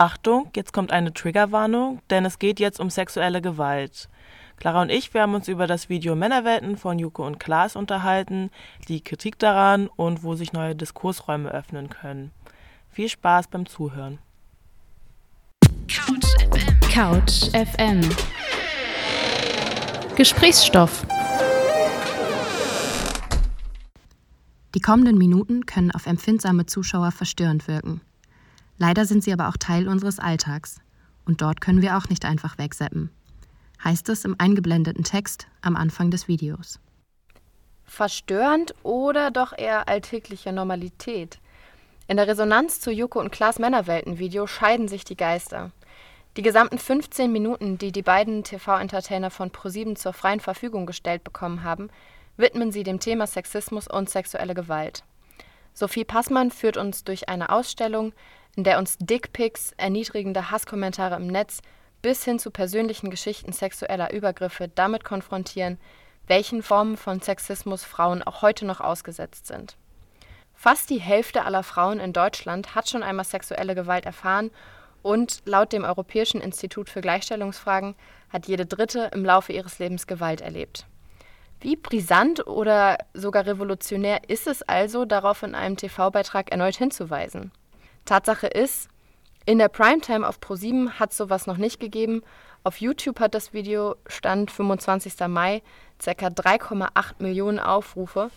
Achtung, jetzt kommt eine Triggerwarnung, denn es geht jetzt um sexuelle Gewalt. Clara und ich, wir haben uns über das Video Männerwelten von Juko und Klaas unterhalten, die Kritik daran und wo sich neue Diskursräume öffnen können. Viel Spaß beim Zuhören. Couch FM. Couch FM. Gesprächsstoff. Die kommenden Minuten können auf empfindsame Zuschauer verstörend wirken. Leider sind sie aber auch Teil unseres Alltags. Und dort können wir auch nicht einfach wegseppen. Heißt es im eingeblendeten Text am Anfang des Videos. Verstörend oder doch eher alltägliche Normalität? In der Resonanz zu Joko und Klaas Männerwelten-Video scheiden sich die Geister. Die gesamten 15 Minuten, die die beiden TV-Entertainer von ProSieben zur freien Verfügung gestellt bekommen haben, widmen sie dem Thema Sexismus und sexuelle Gewalt. Sophie Passmann führt uns durch eine Ausstellung, in der uns Dickpics, erniedrigende Hasskommentare im Netz bis hin zu persönlichen Geschichten sexueller Übergriffe damit konfrontieren, welchen Formen von Sexismus Frauen auch heute noch ausgesetzt sind. Fast die Hälfte aller Frauen in Deutschland hat schon einmal sexuelle Gewalt erfahren und laut dem Europäischen Institut für Gleichstellungsfragen hat jede Dritte im Laufe ihres Lebens Gewalt erlebt. Wie brisant oder sogar revolutionär ist es also, darauf in einem TV-Beitrag erneut hinzuweisen? Tatsache ist, in der Primetime auf Pro7 hat sowas noch nicht gegeben. Auf YouTube hat das Video Stand 25. Mai ca. 3,8 Millionen Aufrufe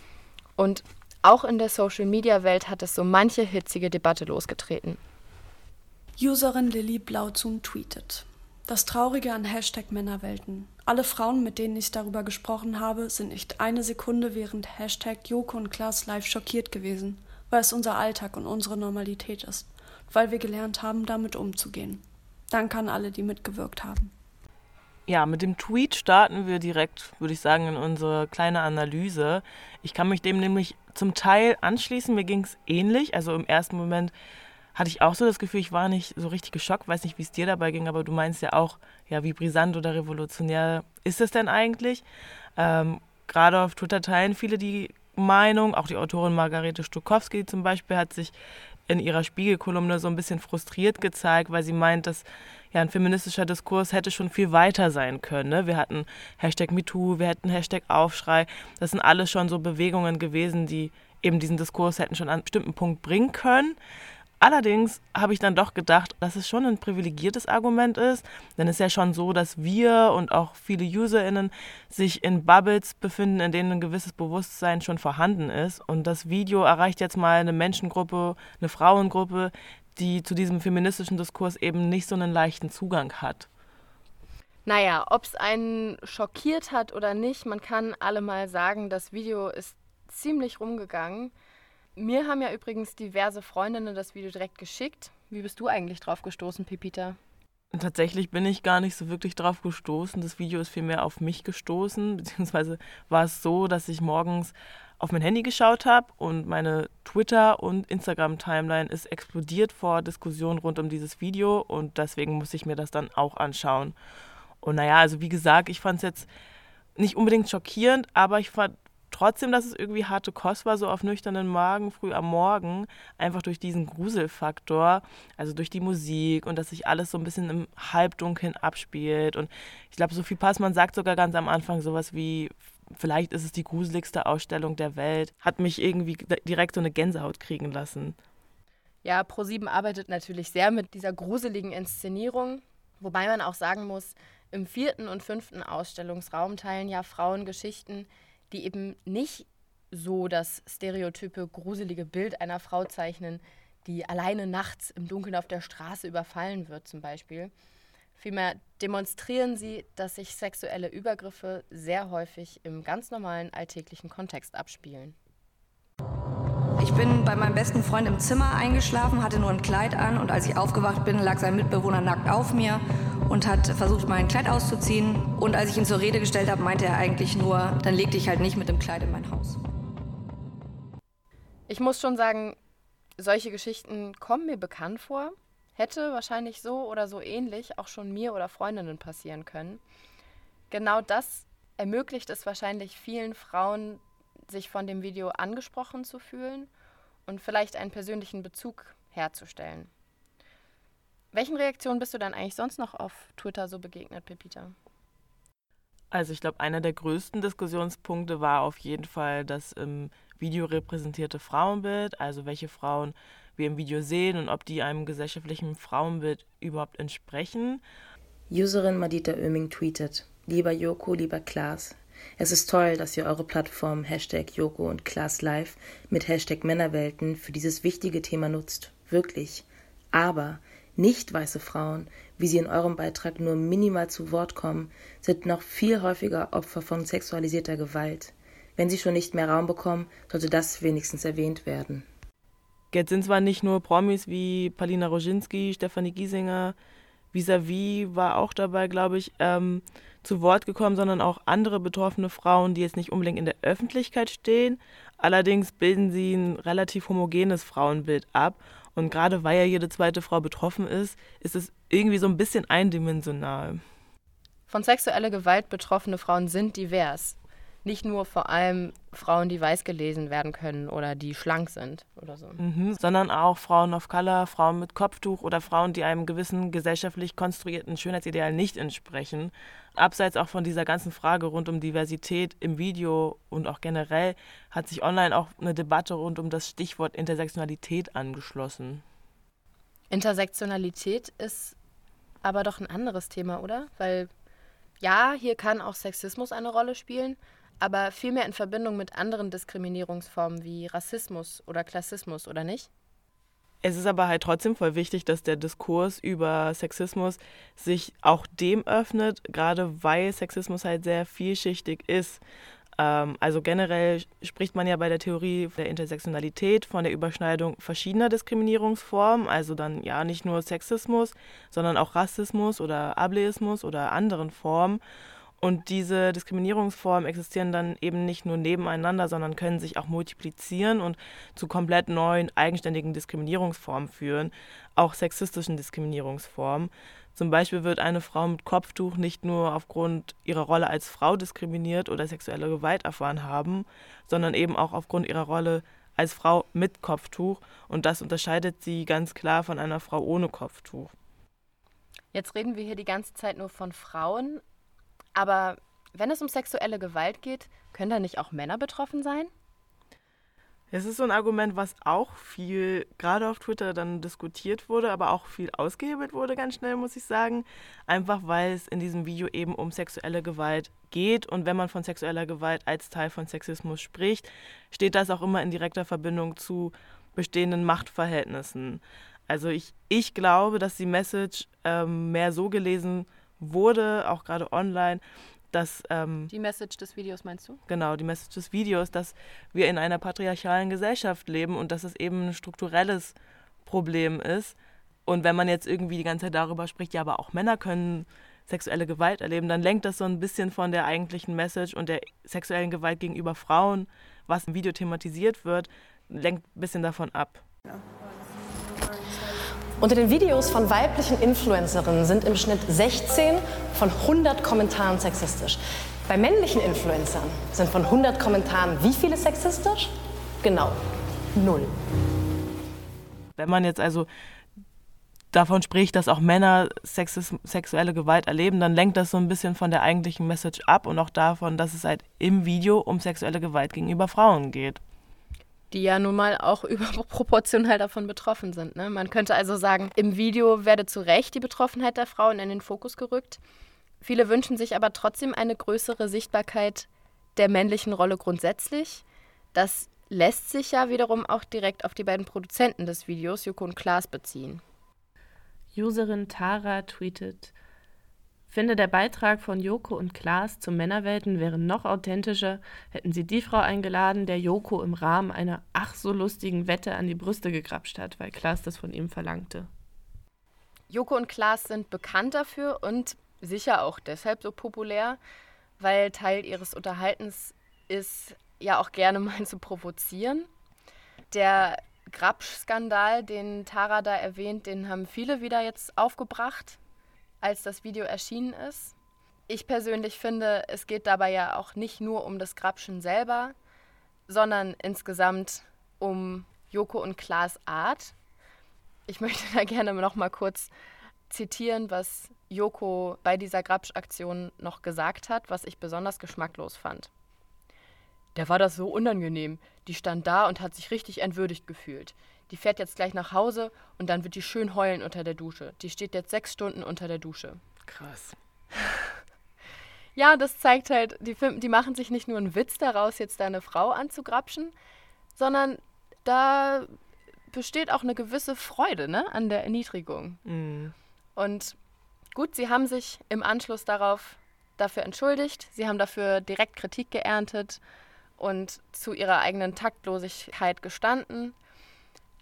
und auch in der Social-Media-Welt hat es so manche hitzige Debatte losgetreten. Userin Lilly Blauzun tweetet. Das Traurige an Hashtag Männerwelten. Alle Frauen, mit denen ich darüber gesprochen habe, sind nicht eine Sekunde während Hashtag Joko und Klaas live schockiert gewesen weil es unser Alltag und unsere Normalität ist, weil wir gelernt haben, damit umzugehen. Danke an alle, die mitgewirkt haben. Ja, mit dem Tweet starten wir direkt, würde ich sagen, in unsere kleine Analyse. Ich kann mich dem nämlich zum Teil anschließen. Mir ging es ähnlich. Also im ersten Moment hatte ich auch so das Gefühl, ich war nicht so richtig geschockt. Weiß nicht, wie es dir dabei ging, aber du meinst ja auch, ja, wie brisant oder revolutionär ist es denn eigentlich? Ähm, Gerade auf Twitter teilen viele die Meinung. Auch die Autorin Margarete Stukowski zum Beispiel hat sich in ihrer Spiegelkolumne so ein bisschen frustriert gezeigt, weil sie meint, dass ja, ein feministischer Diskurs hätte schon viel weiter sein können. Ne? Wir hatten Hashtag MeToo, wir hätten Hashtag Aufschrei. Das sind alles schon so Bewegungen gewesen, die eben diesen Diskurs hätten schon an einen bestimmten Punkt bringen können. Allerdings habe ich dann doch gedacht, dass es schon ein privilegiertes Argument ist, denn es ist ja schon so, dass wir und auch viele UserInnen sich in Bubbles befinden, in denen ein gewisses Bewusstsein schon vorhanden ist. Und das Video erreicht jetzt mal eine Menschengruppe, eine Frauengruppe, die zu diesem feministischen Diskurs eben nicht so einen leichten Zugang hat. Naja, ob es einen schockiert hat oder nicht, man kann alle mal sagen, das Video ist ziemlich rumgegangen. Mir haben ja übrigens diverse Freundinnen das Video direkt geschickt. Wie bist du eigentlich drauf gestoßen, Pipita? Tatsächlich bin ich gar nicht so wirklich drauf gestoßen. Das Video ist vielmehr auf mich gestoßen, beziehungsweise war es so, dass ich morgens auf mein Handy geschaut habe und meine Twitter- und Instagram-Timeline ist explodiert vor Diskussionen rund um dieses Video und deswegen muss ich mir das dann auch anschauen. Und naja, also wie gesagt, ich fand es jetzt nicht unbedingt schockierend, aber ich fand trotzdem, dass es irgendwie harte Kost war, so auf nüchternen Magen, früh am Morgen, einfach durch diesen Gruselfaktor, also durch die Musik und dass sich alles so ein bisschen im Halbdunkeln abspielt. Und ich glaube, Sophie Passmann sagt sogar ganz am Anfang sowas wie, vielleicht ist es die gruseligste Ausstellung der Welt, hat mich irgendwie direkt so eine Gänsehaut kriegen lassen. Ja, ProSieben arbeitet natürlich sehr mit dieser gruseligen Inszenierung, wobei man auch sagen muss, im vierten und fünften Ausstellungsraum teilen ja Frauen Geschichten, die eben nicht so das stereotype gruselige Bild einer Frau zeichnen, die alleine nachts im Dunkeln auf der Straße überfallen wird zum Beispiel. Vielmehr demonstrieren sie, dass sich sexuelle Übergriffe sehr häufig im ganz normalen alltäglichen Kontext abspielen. Ich bin bei meinem besten Freund im Zimmer eingeschlafen, hatte nur ein Kleid an und als ich aufgewacht bin, lag sein Mitbewohner nackt auf mir und hat versucht, mein Kleid auszuziehen. Und als ich ihn zur Rede gestellt habe, meinte er eigentlich nur, dann leg dich halt nicht mit dem Kleid in mein Haus. Ich muss schon sagen, solche Geschichten kommen mir bekannt vor. Hätte wahrscheinlich so oder so ähnlich auch schon mir oder Freundinnen passieren können. Genau das ermöglicht es wahrscheinlich vielen Frauen, sich von dem Video angesprochen zu fühlen und vielleicht einen persönlichen Bezug herzustellen. Welchen Reaktionen bist du dann eigentlich sonst noch auf Twitter so begegnet, Pepita? Also ich glaube, einer der größten Diskussionspunkte war auf jeden Fall das im Video repräsentierte Frauenbild, also welche Frauen wir im Video sehen und ob die einem gesellschaftlichen Frauenbild überhaupt entsprechen. Userin Madita Oeming tweetet, lieber Joko, lieber Klaas, es ist toll, dass ihr eure Plattform Hashtag Joko und Klaas Live mit Hashtag Männerwelten für dieses wichtige Thema nutzt. Wirklich. Aber nicht weiße Frauen, wie sie in eurem Beitrag nur minimal zu Wort kommen, sind noch viel häufiger Opfer von sexualisierter Gewalt. Wenn sie schon nicht mehr Raum bekommen, sollte das wenigstens erwähnt werden. Jetzt sind zwar nicht nur Promis wie Palina Roginski, Stefanie Giesinger, Visavi war auch dabei, glaube ich, ähm, zu Wort gekommen, sondern auch andere betroffene Frauen, die jetzt nicht unbedingt in der Öffentlichkeit stehen. Allerdings bilden sie ein relativ homogenes Frauenbild ab. Und gerade weil ja jede zweite Frau betroffen ist, ist es irgendwie so ein bisschen eindimensional. Von sexueller Gewalt betroffene Frauen sind divers nicht nur vor allem Frauen, die weiß gelesen werden können oder die schlank sind oder so. Mhm, sondern auch Frauen of Color, Frauen mit Kopftuch oder Frauen, die einem gewissen gesellschaftlich konstruierten Schönheitsideal nicht entsprechen. Abseits auch von dieser ganzen Frage rund um Diversität im Video und auch generell hat sich online auch eine Debatte rund um das Stichwort Intersektionalität angeschlossen. Intersektionalität ist aber doch ein anderes Thema, oder? Weil ja, hier kann auch Sexismus eine Rolle spielen, aber vielmehr in Verbindung mit anderen Diskriminierungsformen wie Rassismus oder Klassismus, oder nicht? Es ist aber halt trotzdem voll wichtig, dass der Diskurs über Sexismus sich auch dem öffnet, gerade weil Sexismus halt sehr vielschichtig ist. Ähm, also generell spricht man ja bei der Theorie der Intersektionalität von der Überschneidung verschiedener Diskriminierungsformen, also dann ja nicht nur Sexismus, sondern auch Rassismus oder Ableismus oder anderen Formen. Und diese Diskriminierungsformen existieren dann eben nicht nur nebeneinander, sondern können sich auch multiplizieren und zu komplett neuen, eigenständigen Diskriminierungsformen führen, auch sexistischen Diskriminierungsformen. Zum Beispiel wird eine Frau mit Kopftuch nicht nur aufgrund ihrer Rolle als Frau diskriminiert oder sexuelle Gewalt erfahren haben, sondern eben auch aufgrund ihrer Rolle als Frau mit Kopftuch. Und das unterscheidet sie ganz klar von einer Frau ohne Kopftuch. Jetzt reden wir hier die ganze Zeit nur von Frauen, aber wenn es um sexuelle Gewalt geht, können da nicht auch Männer betroffen sein? Es ist so ein Argument, was auch viel, gerade auf Twitter dann diskutiert wurde, aber auch viel ausgehebelt wurde, ganz schnell, muss ich sagen. Einfach weil es in diesem Video eben um sexuelle Gewalt geht. Und wenn man von sexueller Gewalt als Teil von Sexismus spricht, steht das auch immer in direkter Verbindung zu bestehenden Machtverhältnissen. Also ich, ich glaube, dass die Message ähm, mehr so gelesen wird, wurde, auch gerade online, dass. Ähm, die Message des Videos meinst du? Genau, die Message des Videos, dass wir in einer patriarchalen Gesellschaft leben und dass es eben ein strukturelles Problem ist. Und wenn man jetzt irgendwie die ganze Zeit darüber spricht, ja, aber auch Männer können sexuelle Gewalt erleben, dann lenkt das so ein bisschen von der eigentlichen Message und der sexuellen Gewalt gegenüber Frauen, was im Video thematisiert wird, lenkt ein bisschen davon ab. Ja. Unter den Videos von weiblichen Influencerinnen sind im Schnitt 16 von 100 Kommentaren sexistisch. Bei männlichen Influencern sind von 100 Kommentaren wie viele sexistisch? Genau, null. Wenn man jetzt also davon spricht, dass auch Männer Sexis sexuelle Gewalt erleben, dann lenkt das so ein bisschen von der eigentlichen Message ab und auch davon, dass es halt im Video um sexuelle Gewalt gegenüber Frauen geht die ja nun mal auch überproportional davon betroffen sind. Ne? Man könnte also sagen, im Video werde zu Recht die Betroffenheit der Frauen in den Fokus gerückt. Viele wünschen sich aber trotzdem eine größere Sichtbarkeit der männlichen Rolle grundsätzlich. Das lässt sich ja wiederum auch direkt auf die beiden Produzenten des Videos, Joko und Klaas, beziehen. Userin Tara tweetet, finde, der Beitrag von Joko und Klaas zu Männerwelten wäre noch authentischer, hätten sie die Frau eingeladen, der Joko im Rahmen einer ach so lustigen Wette an die Brüste gegrapscht hat, weil Klaas das von ihm verlangte. Joko und Klaas sind bekannt dafür und sicher auch deshalb so populär, weil Teil ihres Unterhaltens ist, ja auch gerne mal zu provozieren. Der Grabsch-Skandal, den Tara da erwähnt, den haben viele wieder jetzt aufgebracht als das Video erschienen ist. Ich persönlich finde, es geht dabei ja auch nicht nur um das Grabschen selber, sondern insgesamt um Joko und Klaas Art. Ich möchte da gerne noch mal kurz zitieren, was Joko bei dieser Grabsch-Aktion noch gesagt hat, was ich besonders geschmacklos fand. Der war das so unangenehm. Die stand da und hat sich richtig entwürdigt gefühlt. Die fährt jetzt gleich nach Hause und dann wird die schön heulen unter der Dusche. Die steht jetzt sechs Stunden unter der Dusche. Krass. Ja, das zeigt halt, die, die machen sich nicht nur einen Witz daraus, jetzt deine Frau anzugrapschen, sondern da besteht auch eine gewisse Freude ne, an der Erniedrigung. Mhm. Und gut, sie haben sich im Anschluss darauf dafür entschuldigt, sie haben dafür direkt Kritik geerntet und zu ihrer eigenen Taktlosigkeit gestanden.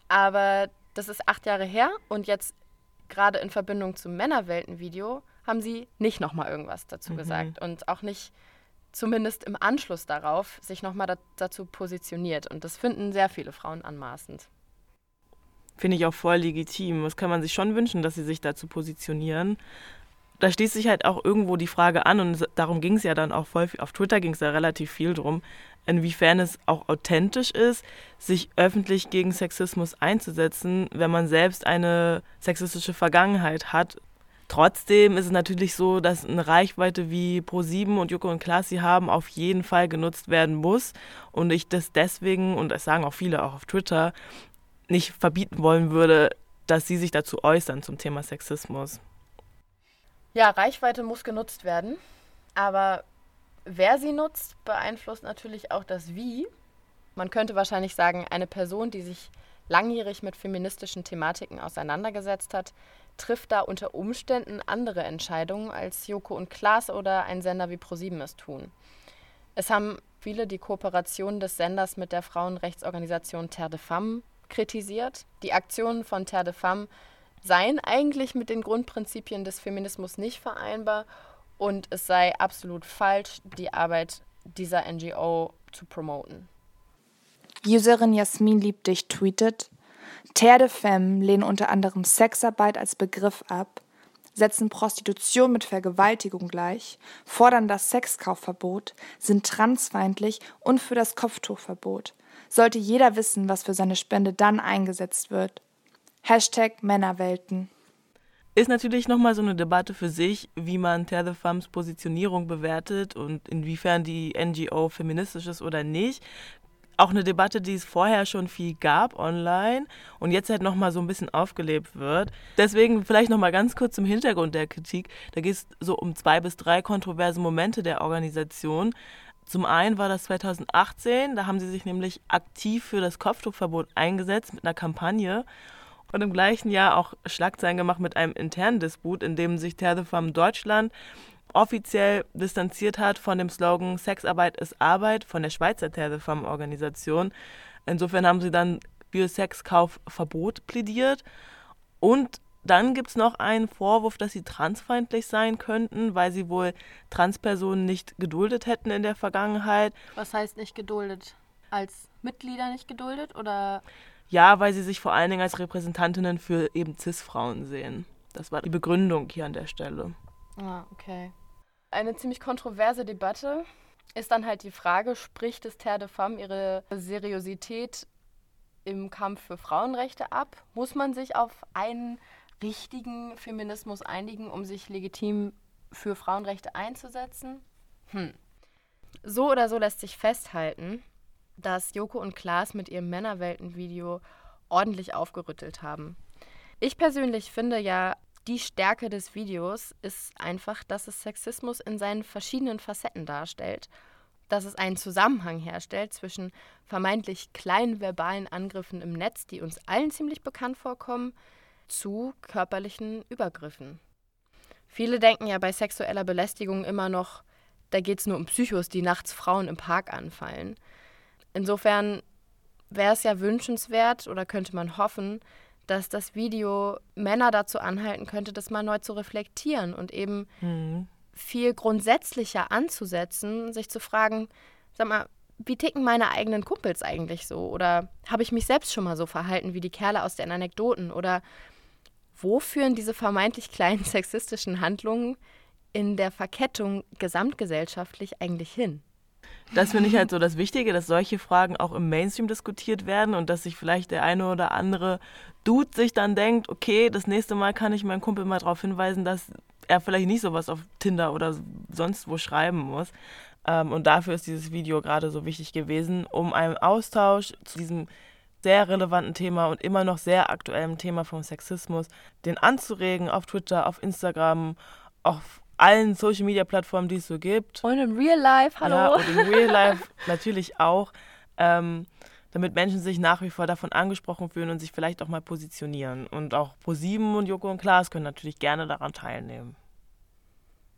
Aber das ist acht Jahre her und jetzt gerade in Verbindung zum Männerwelten-Video haben sie nicht nochmal irgendwas dazu mhm. gesagt und auch nicht zumindest im Anschluss darauf sich nochmal da, dazu positioniert. Und das finden sehr viele Frauen anmaßend. Finde ich auch voll legitim. Das kann man sich schon wünschen, dass sie sich dazu positionieren. Da schließt sich halt auch irgendwo die Frage an, und darum ging es ja dann auch voll, auf Twitter ging es da relativ viel drum, inwiefern es auch authentisch ist, sich öffentlich gegen Sexismus einzusetzen, wenn man selbst eine sexistische Vergangenheit hat. Trotzdem ist es natürlich so, dass eine Reichweite wie Pro7 und Joko und Klaas sie haben, auf jeden Fall genutzt werden muss. Und ich das deswegen, und das sagen auch viele auch auf Twitter, nicht verbieten wollen würde, dass sie sich dazu äußern zum Thema Sexismus. Ja, Reichweite muss genutzt werden, aber wer sie nutzt, beeinflusst natürlich auch das Wie. Man könnte wahrscheinlich sagen, eine Person, die sich langjährig mit feministischen Thematiken auseinandergesetzt hat, trifft da unter Umständen andere Entscheidungen, als Joko und Klaas oder ein Sender wie ProSieben es tun. Es haben viele die Kooperation des Senders mit der Frauenrechtsorganisation Terre de Femme kritisiert. Die Aktionen von Terre de Femme seien eigentlich mit den Grundprinzipien des Feminismus nicht vereinbar und es sei absolut falsch, die Arbeit dieser NGO zu promoten. Userin Jasmin liebt dich tweetet, Terre de Femme lehnen unter anderem Sexarbeit als Begriff ab, setzen Prostitution mit Vergewaltigung gleich, fordern das Sexkaufverbot, sind transfeindlich und für das Kopftuchverbot. Sollte jeder wissen, was für seine Spende dann eingesetzt wird. Hashtag Männerwelten. Ist natürlich nochmal so eine Debatte für sich, wie man Terre de Femmes Positionierung bewertet und inwiefern die NGO feministisch ist oder nicht. Auch eine Debatte, die es vorher schon viel gab online und jetzt halt nochmal so ein bisschen aufgelebt wird. Deswegen vielleicht nochmal ganz kurz zum Hintergrund der Kritik. Da geht es so um zwei bis drei kontroverse Momente der Organisation. Zum einen war das 2018, da haben sie sich nämlich aktiv für das Kopftuchverbot eingesetzt mit einer Kampagne und im gleichen Jahr auch Schlagzeilen gemacht mit einem internen Disput, in dem sich Terre de Femme Deutschland offiziell distanziert hat von dem Slogan Sexarbeit ist Arbeit von der Schweizer Terre de Femme Organisation. Insofern haben sie dann für Sexkaufverbot plädiert. Und dann gibt es noch einen Vorwurf, dass sie transfeindlich sein könnten, weil sie wohl Transpersonen nicht geduldet hätten in der Vergangenheit. Was heißt nicht geduldet? Als Mitglieder nicht geduldet oder ja, weil sie sich vor allen Dingen als Repräsentantinnen für eben CIS-Frauen sehen. Das war die Begründung hier an der Stelle. Ah, okay. Eine ziemlich kontroverse Debatte ist dann halt die Frage, spricht es Terre de Femme ihre Seriosität im Kampf für Frauenrechte ab? Muss man sich auf einen richtigen Feminismus einigen, um sich legitim für Frauenrechte einzusetzen? Hm. So oder so lässt sich festhalten, dass Joko und Klaas mit ihrem Männerwelten-Video ordentlich aufgerüttelt haben. Ich persönlich finde ja, die Stärke des Videos ist einfach, dass es Sexismus in seinen verschiedenen Facetten darstellt, dass es einen Zusammenhang herstellt zwischen vermeintlich kleinen verbalen Angriffen im Netz, die uns allen ziemlich bekannt vorkommen, zu körperlichen Übergriffen. Viele denken ja bei sexueller Belästigung immer noch, da geht es nur um Psychos, die nachts Frauen im Park anfallen. Insofern wäre es ja wünschenswert oder könnte man hoffen, dass das Video Männer dazu anhalten könnte, das mal neu zu reflektieren und eben mhm. viel grundsätzlicher anzusetzen, sich zu fragen, sag mal, wie ticken meine eigenen Kumpels eigentlich so? Oder habe ich mich selbst schon mal so verhalten wie die Kerle aus den Anekdoten? Oder wo führen diese vermeintlich kleinen sexistischen Handlungen in der Verkettung gesamtgesellschaftlich eigentlich hin? Das finde ich halt so das Wichtige, dass solche Fragen auch im Mainstream diskutiert werden und dass sich vielleicht der eine oder andere Dude sich dann denkt, okay, das nächste Mal kann ich meinen Kumpel mal darauf hinweisen, dass er vielleicht nicht sowas auf Tinder oder sonst wo schreiben muss. Ähm, und dafür ist dieses Video gerade so wichtig gewesen, um einen Austausch zu diesem sehr relevanten Thema und immer noch sehr aktuellen Thema vom Sexismus, den anzuregen auf Twitter, auf Instagram, auf allen Social Media Plattformen, die es so gibt. Und im Real Life, hallo. Ja, und im Real Life natürlich auch. Ähm, damit Menschen sich nach wie vor davon angesprochen fühlen und sich vielleicht auch mal positionieren. Und auch ProSieben und Joko und Klaas können natürlich gerne daran teilnehmen.